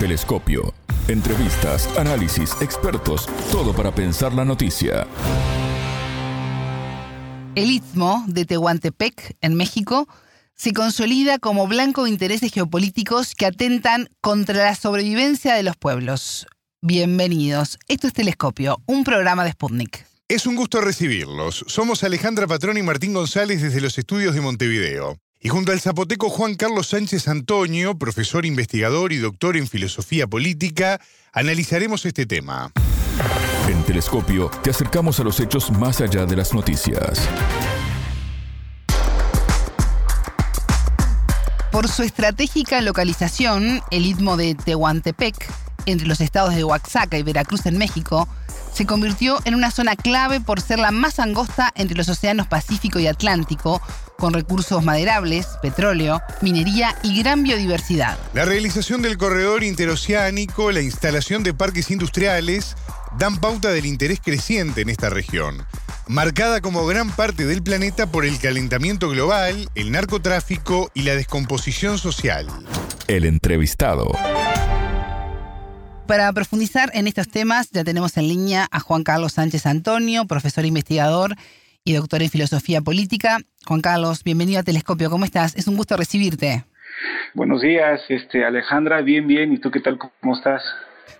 Telescopio. Entrevistas, análisis, expertos, todo para pensar la noticia. El istmo de Tehuantepec, en México, se consolida como blanco de intereses geopolíticos que atentan contra la sobrevivencia de los pueblos. Bienvenidos. Esto es Telescopio, un programa de Sputnik. Es un gusto recibirlos. Somos Alejandra Patrón y Martín González desde los estudios de Montevideo. Y junto al zapoteco Juan Carlos Sánchez Antonio, profesor investigador y doctor en filosofía política, analizaremos este tema. En Telescopio te acercamos a los hechos más allá de las noticias. Por su estratégica localización, el istmo de Tehuantepec, entre los estados de Oaxaca y Veracruz en México, se convirtió en una zona clave por ser la más angosta entre los océanos Pacífico y Atlántico, con recursos maderables, petróleo, minería y gran biodiversidad. La realización del corredor interoceánico, la instalación de parques industriales, dan pauta del interés creciente en esta región, marcada como gran parte del planeta por el calentamiento global, el narcotráfico y la descomposición social. El entrevistado. Para profundizar en estos temas, ya tenemos en línea a Juan Carlos Sánchez Antonio, profesor investigador y doctor en filosofía política. Juan Carlos, bienvenido a Telescopio. ¿Cómo estás? Es un gusto recibirte. Buenos días, este Alejandra, bien, bien. ¿Y tú qué tal? ¿Cómo estás?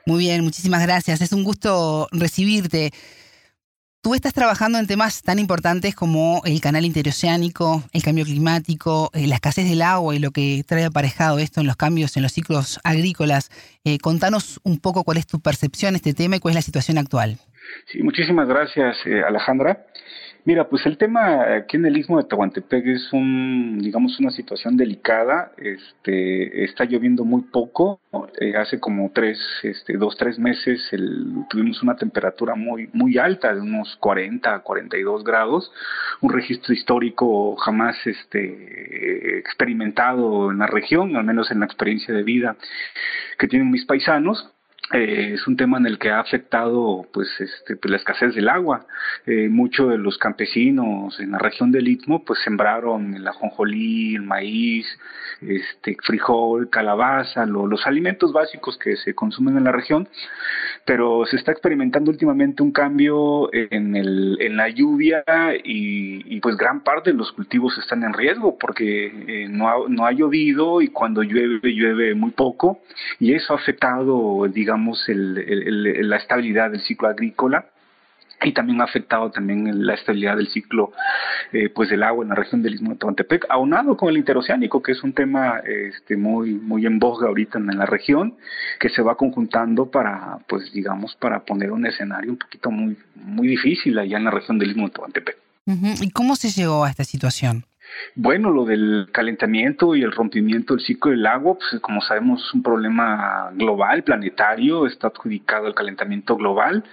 Muy bien, muchísimas gracias. Es un gusto recibirte. Tú estás trabajando en temas tan importantes como el canal interoceánico, el cambio climático, eh, la escasez del agua y lo que trae aparejado esto en los cambios en los ciclos agrícolas. Eh, contanos un poco cuál es tu percepción de este tema y cuál es la situación actual. Sí, muchísimas gracias, eh, Alejandra. Mira, pues el tema aquí en el istmo de Tehuantepec es un, digamos, una situación delicada. Este, está lloviendo muy poco. Eh, hace como tres, este, dos, tres meses tuvimos una temperatura muy, muy alta, de unos 40 42 grados. Un registro histórico jamás, este, experimentado en la región, al menos en la experiencia de vida que tienen mis paisanos. Eh, es un tema en el que ha afectado pues, este, pues la escasez del agua. Eh, muchos de los campesinos en la región del Istmo pues sembraron el ajonjolí, el maíz, este, frijol, calabaza, los alimentos básicos que se consumen en la región, pero se está experimentando últimamente un cambio en, el, en la lluvia y, pues gran parte de los cultivos están en riesgo porque eh, no, ha, no ha llovido y cuando llueve llueve muy poco y eso ha afectado digamos la estabilidad del ciclo agrícola y también ha afectado también la estabilidad del ciclo eh, pues del agua en la región del Istmo de Tehuantepec, aunado con el interoceánico, que es un tema este, muy, muy en boga ahorita en la región, que se va conjuntando para, pues digamos, para poner un escenario un poquito muy, muy difícil allá en la región del Istmo de Tehuantepec. ¿Y cómo se llegó a esta situación? Bueno, lo del calentamiento y el rompimiento del ciclo del agua, pues como sabemos es un problema global, planetario, está adjudicado al calentamiento global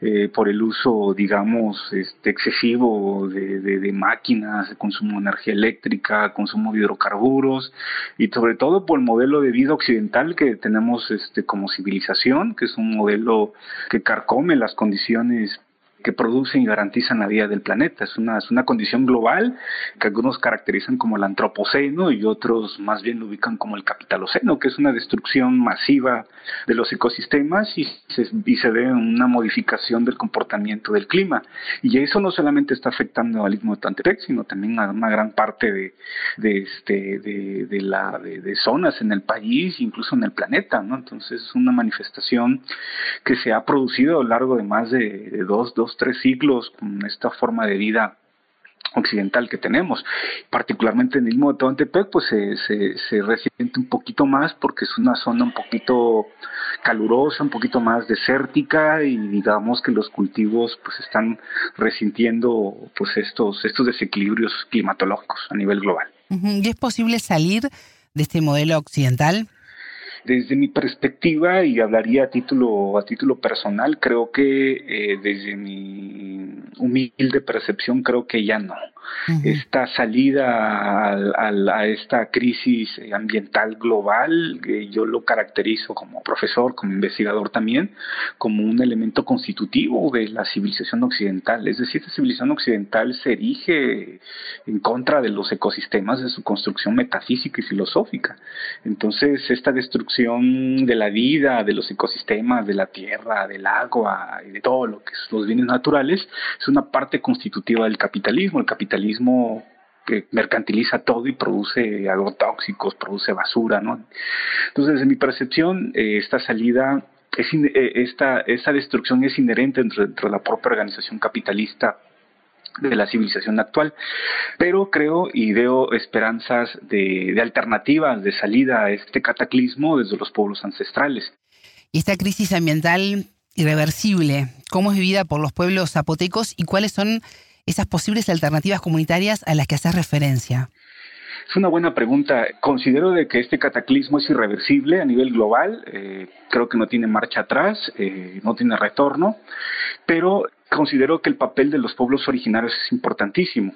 eh, por el uso, digamos, este, excesivo de, de, máquinas, de consumo de energía eléctrica, consumo de hidrocarburos y sobre todo por el modelo de vida occidental que tenemos este, como civilización, que es un modelo que carcome las condiciones que producen y garantizan la vida del planeta. Es una, es una condición global que algunos caracterizan como el antropoceno y otros más bien lo ubican como el capitaloceno, que es una destrucción masiva de los ecosistemas y se, y se ve una modificación del comportamiento del clima. Y eso no solamente está afectando al istmo de Tantepec, sino también a una gran parte de, de, este, de, de la, de, zonas en el país, incluso en el planeta. ¿no? Entonces es una manifestación que se ha producido a lo largo de más de, de dos, dos tres siglos con esta forma de vida occidental que tenemos. Particularmente en el mismo de pues se, se, resiente un poquito más porque es una zona un poquito calurosa, un poquito más desértica y digamos que los cultivos pues están resintiendo pues estos, estos desequilibrios climatológicos a nivel global. ¿Y es posible salir de este modelo occidental? Desde mi perspectiva, y hablaría a título, a título personal, creo que eh, desde mi humilde percepción, creo que ya no. Esta salida a, esta crisis ambiental global, que yo lo caracterizo como profesor, como investigador también, como un elemento constitutivo de la civilización occidental. Es decir, esta civilización occidental se erige en contra de los ecosistemas de su construcción metafísica y filosófica. Entonces, esta destrucción de la vida, de los ecosistemas, de la tierra, del agua y de todo lo que son los bienes naturales, es una parte constitutiva del capitalismo. El capitalismo que mercantiliza todo y produce agrotóxicos, produce basura, ¿no? Entonces, en mi percepción, eh, esta salida, es eh, esta, esta destrucción es inherente dentro, de la propia organización capitalista de la civilización actual. Pero creo y veo esperanzas de, de, alternativas, de salida a este cataclismo desde los pueblos ancestrales. Y esta crisis ambiental irreversible, ¿cómo es vivida por los pueblos zapotecos y cuáles son esas posibles alternativas comunitarias a las que haces referencia? Es una buena pregunta. Considero de que este cataclismo es irreversible a nivel global. Eh, creo que no tiene marcha atrás, eh, no tiene retorno, pero considero que el papel de los pueblos originarios es importantísimo.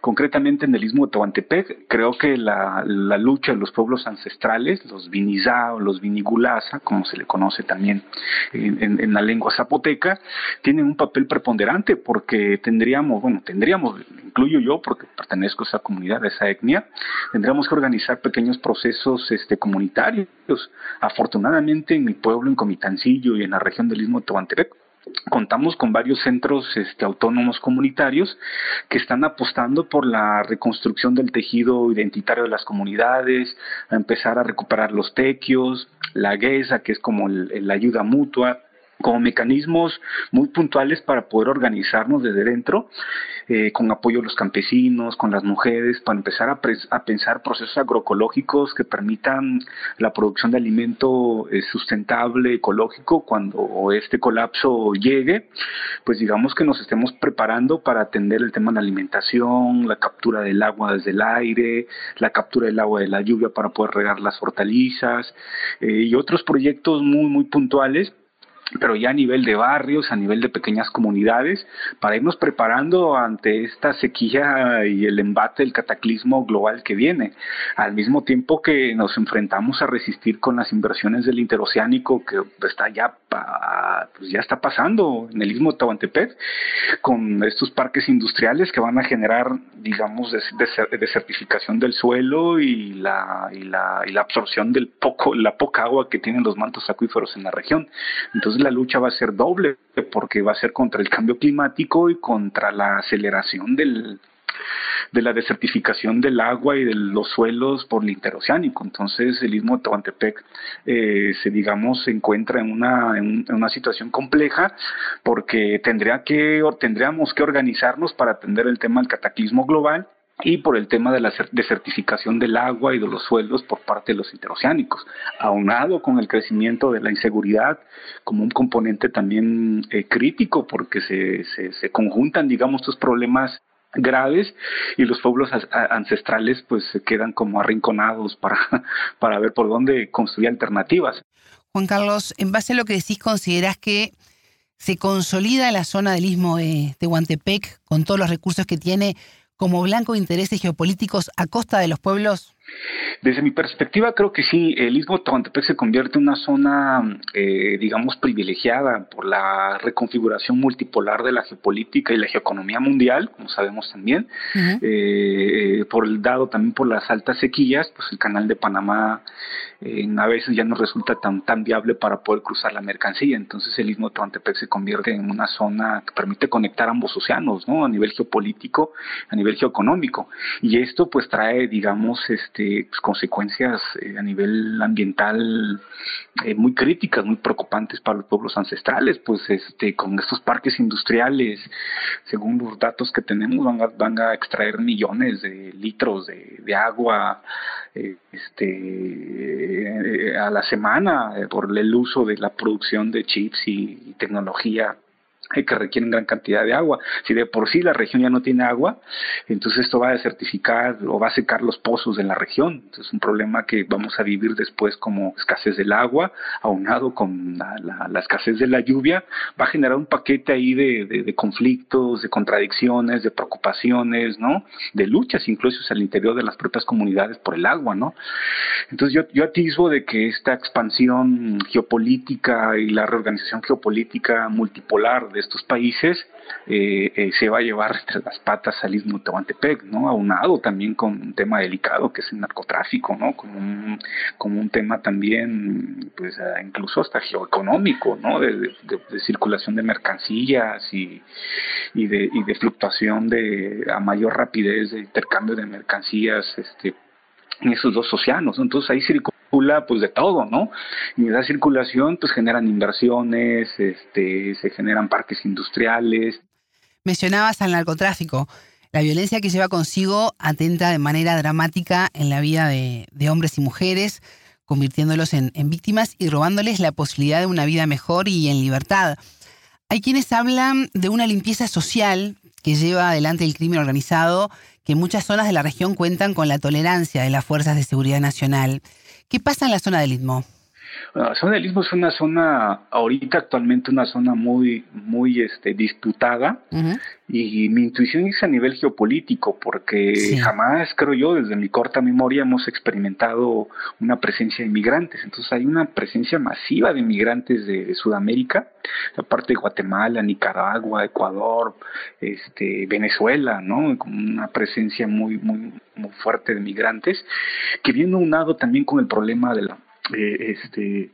Concretamente en el istmo de Tehuantepec, creo que la, lucha de los pueblos ancestrales, los Vinizá o los Vinigulasa, como se le conoce también en, la lengua zapoteca, tienen un papel preponderante porque tendríamos, bueno, tendríamos, incluyo yo porque pertenezco a esa comunidad, a esa etnia, tendríamos que organizar pequeños procesos este, comunitarios. Afortunadamente en mi pueblo, en Comitancillo y en la región del istmo de Tehuantepec, contamos con varios centros este, autónomos comunitarios que están apostando por la reconstrucción del tejido identitario de las comunidades, a empezar a recuperar los tequios, la guesa, que es como la ayuda mutua, como mecanismos muy puntuales para poder organizarnos desde dentro, eh, con apoyo de los campesinos, con las mujeres, para empezar a, pensar procesos agroecológicos que permitan la producción de alimento eh, sustentable, ecológico, cuando este colapso llegue, pues digamos que nos estemos preparando para atender el tema de la alimentación, la captura del agua desde el aire, la captura del agua de la lluvia para poder regar las hortalizas eh, y otros proyectos muy, muy puntuales pero ya a nivel de barrios, a nivel de pequeñas comunidades, para irnos preparando ante esta sequía y el embate del cataclismo global que viene, al mismo tiempo que nos enfrentamos a resistir con las inversiones del interoceánico que está ya, pues ya está pasando en el istmo de Tahuantepec, con estos parques industriales que van a generar, digamos, desertificación del suelo y la, y la, y la absorción del poco, la poca agua que tienen los mantos acuíferos en la región. Entonces la lucha va a ser doble, porque va a ser contra el cambio climático y contra la aceleración del, de la desertificación del agua y de los suelos por el interoceánico. Entonces el istmo de Tehuantepec eh, se digamos se encuentra en una, en, una situación compleja porque tendría que, tendríamos que organizarnos para atender el tema del cataclismo global y por el tema de la desertificación del agua y de los suelos por parte de los interoceánicos, aunado con el crecimiento de la inseguridad como un componente también eh, crítico, porque se, se, conjuntan, digamos, estos problemas graves y los pueblos ancestrales pues se quedan como arrinconados para, para ver por dónde construir alternativas. Juan Carlos, en base a lo que decís, ¿considerás que se consolida la zona del istmo de Tehuantepec con todos los recursos que tiene como blanco de intereses geopolíticos a costa de los pueblos? Desde mi perspectiva, creo que sí, el Istmo de Tehuantepec se convierte en una zona, eh, digamos, privilegiada por la reconfiguración multipolar de la geopolítica y la geoeconomía mundial, como sabemos también, eh, por el dado también por las altas sequías, pues el canal de Panamá a veces ya no resulta tan, tan viable para poder cruzar la mercancía. Entonces el Istmo de Tehuantepec se convierte en una zona que permite conectar ambos océanos, ¿no? A nivel geopolítico, a nivel geoeconómico. Y esto pues trae, digamos, este, pues, consecuencias eh, a nivel ambiental eh, muy críticas, muy preocupantes para los pueblos ancestrales, pues este, con estos parques industriales, según los datos que tenemos, van a, van a extraer millones de litros de, de agua, eh, este a la semana por el uso de la producción de chips y, tecnología que requieren gran cantidad de agua. Si de por sí la región ya no tiene agua, entonces esto va a desertificar o va a secar los pozos de la región. Es un problema que vamos a vivir después como escasez del agua, aunado con la, escasez de la lluvia, va a generar un paquete ahí de, conflictos, de contradicciones, de preocupaciones, ¿no? De luchas incluso al interior de las propias comunidades por el agua, ¿no? Entonces yo, yo atisbo de que esta expansión geopolítica y la reorganización geopolítica multipolar de estos países eh, eh, se va a llevar entre las patas al istmo Tehuantepec, ¿no? Aunado también con un tema delicado que es el narcotráfico, ¿no? Como un, como un tema también, pues eh, incluso hasta geoeconómico, ¿no? De, circulación de mercancías y, y, de, y de fluctuación de a mayor rapidez de intercambio de mercancías, este en esos dos océanos. Entonces ahí circula pues de todo, ¿no? Y esa circulación pues generan inversiones, este, se generan parques industriales. Mencionabas al narcotráfico. La violencia que lleva consigo atenta de manera dramática en la vida de, hombres y mujeres, convirtiéndolos en, en víctimas y robándoles la posibilidad de una vida mejor y en libertad. Hay quienes hablan de una limpieza social que lleva adelante el crimen organizado, que muchas zonas de la región cuentan con la tolerancia de las fuerzas de seguridad nacional. ¿Qué pasa en la zona del Istmo? La zona del Istmo es una zona, ahorita actualmente una zona muy, muy este, disputada y mi intuición es a nivel geopolítico porque jamás, creo yo, desde mi corta memoria hemos experimentado una presencia de inmigrantes. Entonces hay una presencia masiva de inmigrantes de, Sudamérica, aparte de Guatemala, Nicaragua, Ecuador, este, Venezuela, ¿no? Con una presencia muy, muy, muy fuerte de migrantes que viene unado también con el problema de la eh, este,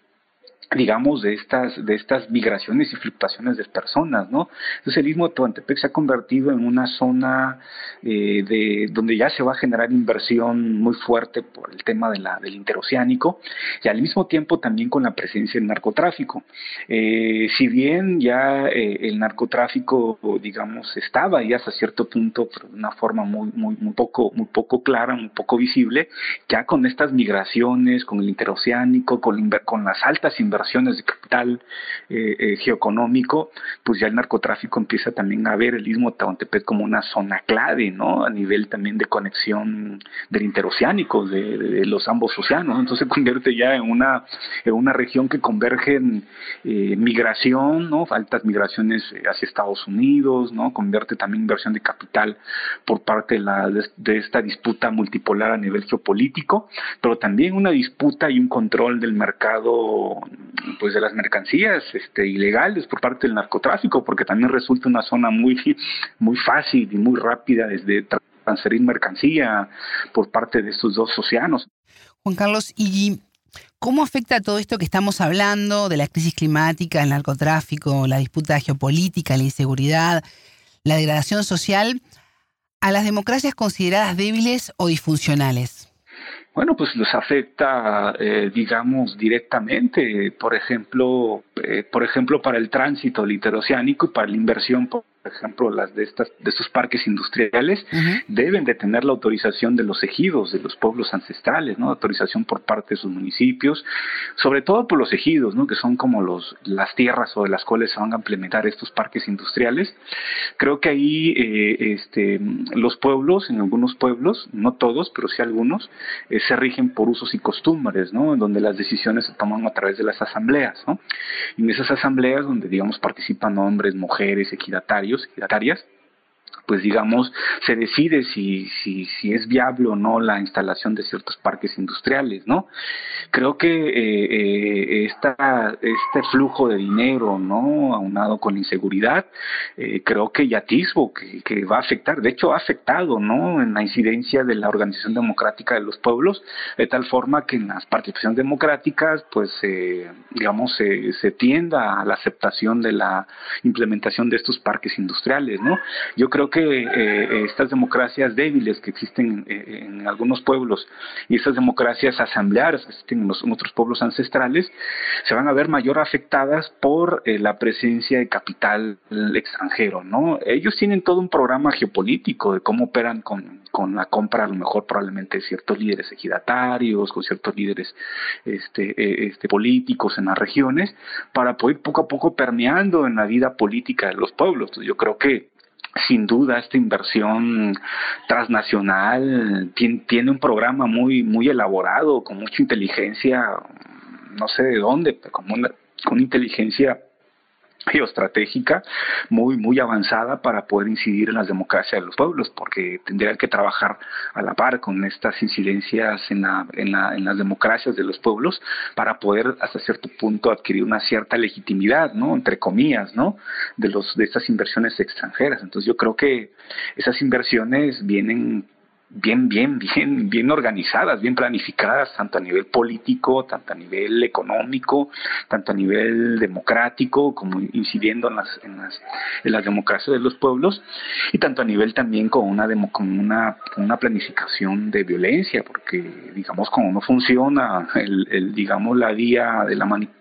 digamos, de estas, de estas migraciones y fluctuaciones de personas, ¿no? Entonces el istmo de se ha convertido en una zona eh, de, donde ya se va a generar inversión muy fuerte por el tema del interoceánico y al mismo tiempo también con la presencia del narcotráfico. Eh, si bien ya eh, el narcotráfico, digamos, estaba ahí hasta cierto punto, pero de una forma muy, muy, muy poco, muy poco clara, muy poco visible, ya con estas migraciones, con el interoceánico, con, con las altas inversiones de capital eh, eh, geoeconómico, pues ya el narcotráfico empieza también a ver el istmo de como una zona clave, ¿no? A nivel también de conexión del interoceánico, de, los ambos océanos. Entonces se convierte ya en una, en una región que converge en eh, migración, ¿no? Altas migraciones hacia Estados Unidos, ¿no? Convierte también inversión de capital por parte de, la, de esta disputa multipolar a nivel geopolítico, pero también una disputa y un control del mercado pues de las mercancías este, ilegales por parte del narcotráfico, porque también resulta una zona muy, muy fácil y muy rápida desde transferir mercancía por parte de estos dos océanos. Juan Carlos, ¿y cómo afecta todo esto que estamos hablando de la crisis climática, el narcotráfico, la disputa geopolítica, la inseguridad, la degradación social a las democracias consideradas débiles o disfuncionales? Bueno, pues los afecta, eh, digamos, directamente, por ejemplo, eh, por ejemplo, para el tránsito interoceánico y para la inversión por ejemplo, las de estas de estos parques industriales deben de tener la autorización de los ejidos, de los pueblos ancestrales, ¿no? Autorización por parte de sus municipios, sobre todo por los ejidos, ¿no? Que son como los las tierras sobre las cuales se van a implementar estos parques industriales. Creo que ahí eh, este los pueblos, en algunos pueblos, no todos, pero sí algunos, eh, se rigen por usos y costumbres, ¿no? En donde las decisiones se toman a través de las asambleas, ¿no? Y en esas asambleas donde digamos participan hombres, mujeres, equidatarios equidatarias, pues digamos, se decide si, si, si es viable o no la instalación de ciertos parques industriales, ¿no? Creo que eh, eh, este flujo de dinero, ¿no? Aunado con inseguridad, eh, creo que ya atisbo que, que, va a afectar, de hecho ha afectado, ¿no? En la incidencia de la organización democrática de los pueblos, de tal forma que en las participaciones democráticas, pues, digamos, se, se tienda a la aceptación de la implementación de estos parques industriales, ¿no? Yo creo que eh, estas democracias débiles que existen eh, en algunos pueblos y esas democracias asamblearias que existen en, otros pueblos ancestrales se van a ver mayor afectadas por eh, la presencia de capital extranjero, ¿no? Ellos tienen todo un programa geopolítico de cómo operan con, con la compra a lo mejor probablemente de ciertos líderes ejidatarios, con ciertos líderes este, este, políticos en las regiones, para poder poco a poco permeando en la vida política de los pueblos. Yo creo que sin duda esta inversión transnacional tiene, un programa muy muy elaborado con mucha inteligencia no sé de dónde pero una, con inteligencia geoestratégica muy muy avanzada para poder incidir en las democracias de los pueblos porque tendrían que trabajar a la par con estas incidencias en, la, en, la, en las democracias de los pueblos para poder hasta cierto punto adquirir una cierta legitimidad no entre comillas no de los de estas inversiones extranjeras. Entonces yo creo que esas inversiones vienen bien, bien, bien, bien organizadas, bien planificadas, tanto a nivel político, tanto a nivel económico, tanto a nivel democrático, como incidiendo en las, en las, en las democracias de los pueblos, y tanto a nivel también con una, demo, con una, una planificación de violencia, porque digamos como no funciona el, el digamos la vía de la manipulación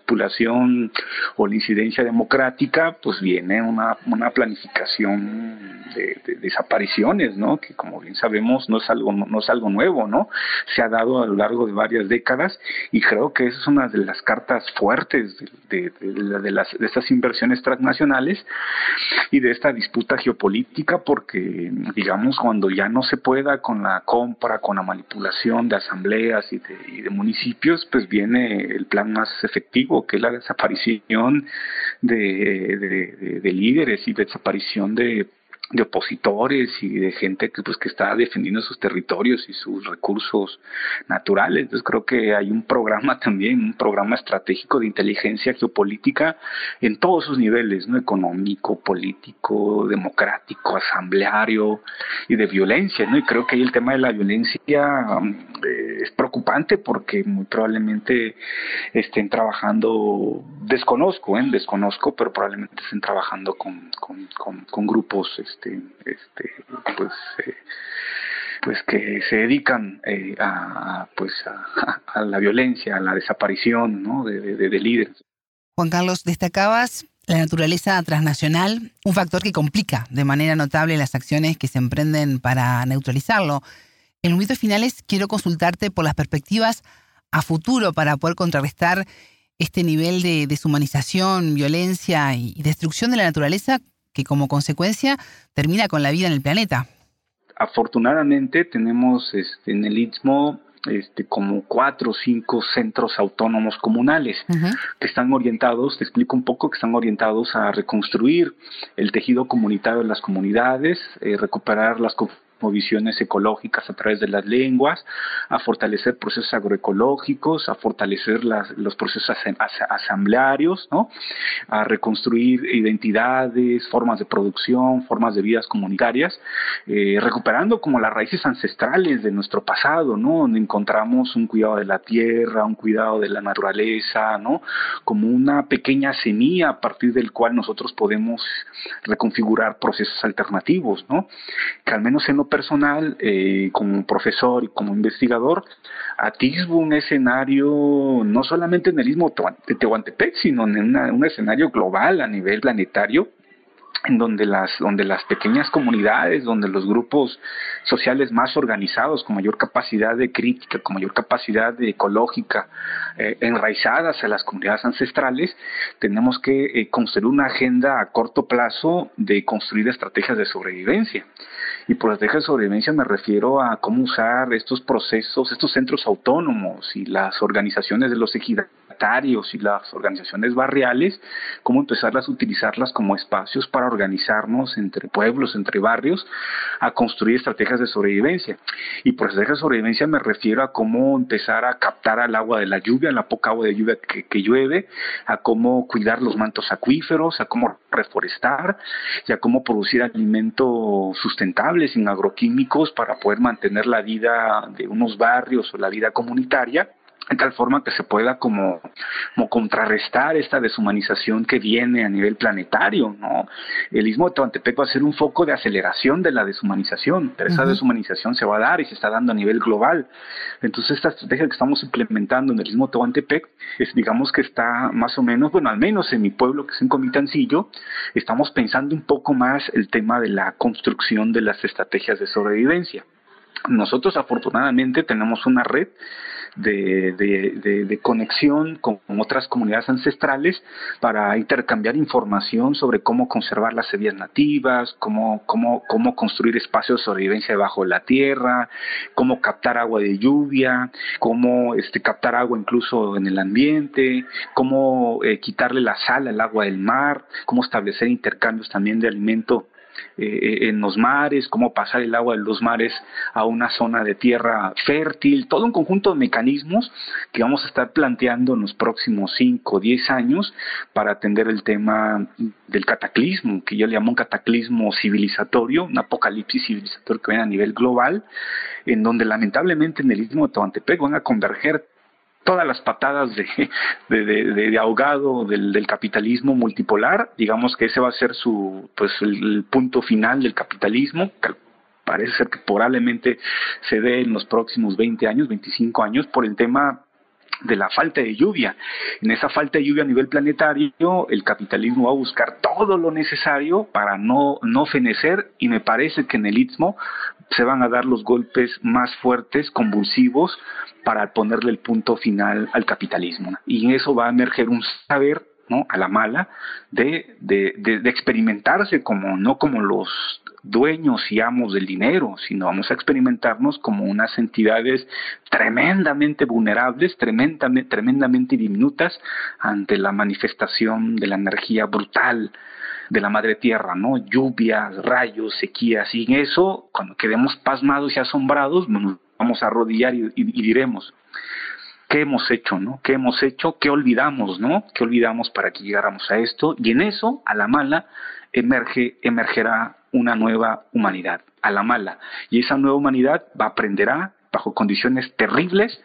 o la incidencia democrática, pues viene una, una planificación de, de desapariciones, ¿no? Que como bien sabemos no es algo, no, es algo nuevo, ¿no? Se ha dado a lo largo de varias décadas y creo que esa es una de las cartas fuertes de, de, las, de estas inversiones transnacionales y de esta disputa geopolítica porque, digamos, cuando ya no se pueda con la compra, con la manipulación de asambleas y de, y de municipios, pues viene el plan más efectivo, que es la desaparición de, de líderes y desaparición de de opositores y de gente que pues que está defendiendo sus territorios y sus recursos naturales. Entonces creo que hay un programa también, un programa estratégico de inteligencia geopolítica en todos sus niveles, ¿no? económico, político, democrático, asambleario y de violencia, ¿no? Y creo que ahí el tema de la violencia eh, es preocupante porque muy probablemente estén trabajando, desconozco, ¿eh? desconozco, pero probablemente estén trabajando con, con, con, grupos este, este, pues, eh, pues que se dedican eh, a, pues a, la violencia, a la desaparición ¿no? de, de, líderes. Juan Carlos, destacabas la naturaleza transnacional, un factor que complica de manera notable las acciones que se emprenden para neutralizarlo. En los minutos finales quiero consultarte por las perspectivas a futuro para poder contrarrestar este nivel de deshumanización, violencia y destrucción de la naturaleza que como consecuencia termina con la vida en el planeta. Afortunadamente tenemos este, en el Istmo este, como cuatro o cinco centros autónomos comunales que están orientados, te explico un poco, que están orientados a reconstruir el tejido comunitario de las comunidades, eh, recuperar las visiones ecológicas a través de las lenguas, a fortalecer procesos agroecológicos, a fortalecer los procesos asamblearios, ¿no? a reconstruir identidades, formas de producción, formas de vidas comunitarias, eh, recuperando como las raíces ancestrales de nuestro pasado, ¿no? donde encontramos un cuidado de la tierra, un cuidado de la naturaleza, ¿no? como una pequeña semilla a partir del cual nosotros podemos reconfigurar procesos alternativos, ¿no? que al menos en personal, eh, como profesor y como investigador, atisbo un escenario no solamente en el mismo de Tehuantepec, sino en un escenario global a nivel planetario, en donde las, donde las pequeñas comunidades, donde los grupos sociales más organizados, con mayor capacidad de crítica, con mayor capacidad ecológica, eh, enraizadas a las comunidades ancestrales, tenemos que eh, construir una agenda a corto plazo de construir estrategias de sobrevivencia. Y por estrategias de sobrevivencia me refiero a cómo usar estos procesos, estos centros autónomos y las organizaciones de los y las organizaciones barriales, cómo empezarlas a utilizarlas como espacios para organizarnos entre pueblos, entre barrios, a construir estrategias de sobrevivencia. Y por estrategias de sobrevivencia me refiero a cómo empezar a captar al agua de la lluvia, la poca agua de lluvia que, llueve, a cómo cuidar los mantos acuíferos, a cómo reforestar y a cómo producir alimentos sustentables sin agroquímicos para poder mantener la vida de unos barrios o la vida comunitaria de tal forma que se pueda como, como, contrarrestar esta deshumanización que viene a nivel planetario, ¿no? El istmo de Tehuantepec va a ser un foco de aceleración de la deshumanización, pero esa deshumanización se va a dar y se está dando a nivel global. Entonces esta estrategia que estamos implementando en el istmo de Tehuantepec es, digamos que está más o menos, bueno, al menos en mi pueblo, que es en Comitancillo, estamos pensando un poco más el tema de la construcción de las estrategias de sobrevivencia. Nosotros afortunadamente tenemos una red de, de, conexión con otras comunidades ancestrales para intercambiar información sobre cómo conservar las semillas nativas, cómo, cómo, cómo construir espacios de sobrevivencia debajo de la tierra, cómo captar agua de lluvia, cómo este, captar agua incluso en el ambiente, cómo eh, quitarle la sal al agua del mar, cómo establecer intercambios también de alimento eh, en los mares, cómo pasar el agua de los mares a una zona de tierra fértil, todo un conjunto de mecanismos que vamos a estar planteando en los próximos 5 o 10 años para atender el tema del cataclismo, que yo le llamo un cataclismo civilizatorio, un apocalipsis civilizatorio que viene a nivel global, en donde lamentablemente en el istmo de Tehuantepec van a converger todas las patadas de, ahogado del, capitalismo multipolar, digamos que ese va a ser su, pues el, punto final del capitalismo, parece ser que probablemente se dé en los próximos 20 años, 25 años, por el tema de la falta de lluvia. En esa falta de lluvia a nivel planetario, el capitalismo va a buscar todo lo necesario para no, no fenecer y me parece que en el Istmo se van a dar los golpes más fuertes, convulsivos, para ponerle el punto final al capitalismo. Y en eso va a emerger un saber ¿no? a la mala de, de, de, experimentarse como no como los dueños y amos del dinero, sino vamos a experimentarnos como unas entidades tremendamente vulnerables, tremendamente, tremendamente diminutas ante la manifestación de la energía brutal de la madre tierra, ¿no? Lluvias, rayos, sequías, y en eso, cuando quedemos pasmados y asombrados, nos vamos a arrodillar y, diremos, ¿qué hemos hecho, no? ¿Qué hemos hecho? ¿Qué olvidamos, no? ¿Qué olvidamos para que llegáramos a esto? Y en eso, a la mala, emerge, emergerá una nueva humanidad, a la mala. Y esa nueva humanidad va aprenderá bajo condiciones terribles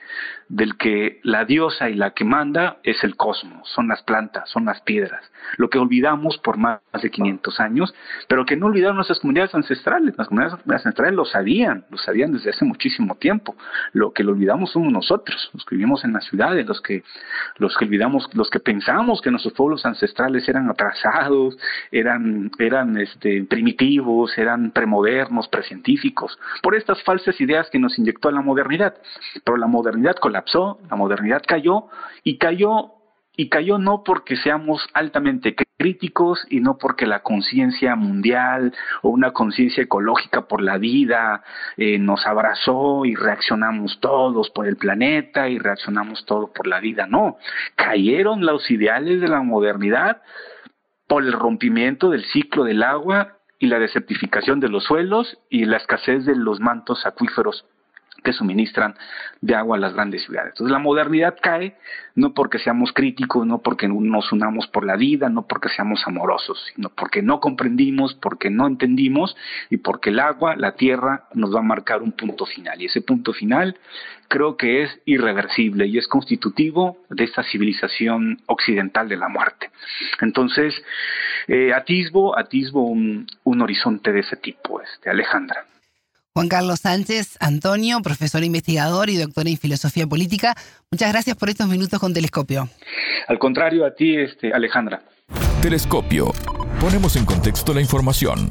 del que la diosa y la que manda es el cosmos, son las plantas, son las piedras, lo que olvidamos por más de 500 años, pero que no olvidaron nuestras comunidades ancestrales, las comunidades ancestrales lo sabían, lo sabían desde hace muchísimo tiempo, lo que lo olvidamos somos nosotros, los que vivimos en las ciudades, los que, los que olvidamos, los que pensamos que nuestros pueblos ancestrales eran atrasados, eran, eran este, primitivos, eran premodernos, precientíficos, por estas falsas ideas que nos inyectó la modernidad, pero la modernidad la modernidad cayó y cayó y cayó no porque seamos altamente críticos y no porque la conciencia mundial o una conciencia ecológica por la vida eh, nos abrazó y reaccionamos todos por el planeta y reaccionamos todos por la vida. No, cayeron los ideales de la modernidad por el rompimiento del ciclo del agua y la desertificación de los suelos y la escasez de los mantos acuíferos que suministran de agua a las grandes ciudades. Entonces la modernidad cae no porque seamos críticos, no porque nos unamos por la vida, no porque seamos amorosos, sino porque no comprendimos, porque no entendimos y porque el agua, la tierra, nos va a marcar un punto final. Y ese punto final creo que es irreversible y es constitutivo de esta civilización occidental de la muerte. Entonces, eh, atisbo, atisbo un, un horizonte de ese tipo, este, Alejandra. Juan Carlos Sánchez, Antonio, profesor investigador y doctor en filosofía política. Muchas gracias por estos minutos con Telescopio. Al contrario, a ti, este, Alejandra. Telescopio. Ponemos en contexto la información.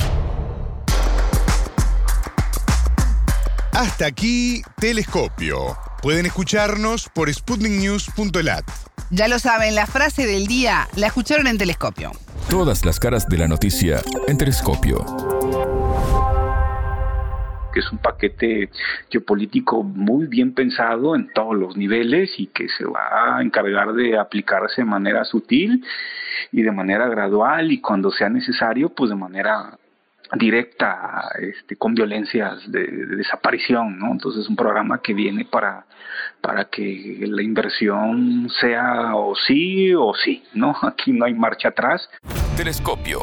Hasta aquí, Telescopio. Pueden escucharnos por sputniknews.lat. Ya lo saben, la frase del día la escucharon en Telescopio. Todas las caras de la noticia en Telescopio que es un paquete geopolítico muy bien pensado en todos los niveles y que se va a encargar de aplicarse de manera sutil y de manera gradual y cuando sea necesario, pues de manera directa este, con violencias de, desaparición, ¿no? Entonces es un programa que viene para, para que la inversión sea o sí o sí, ¿no? Aquí no hay marcha atrás. Telescopio,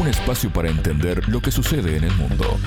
un espacio para entender lo que sucede en el mundo.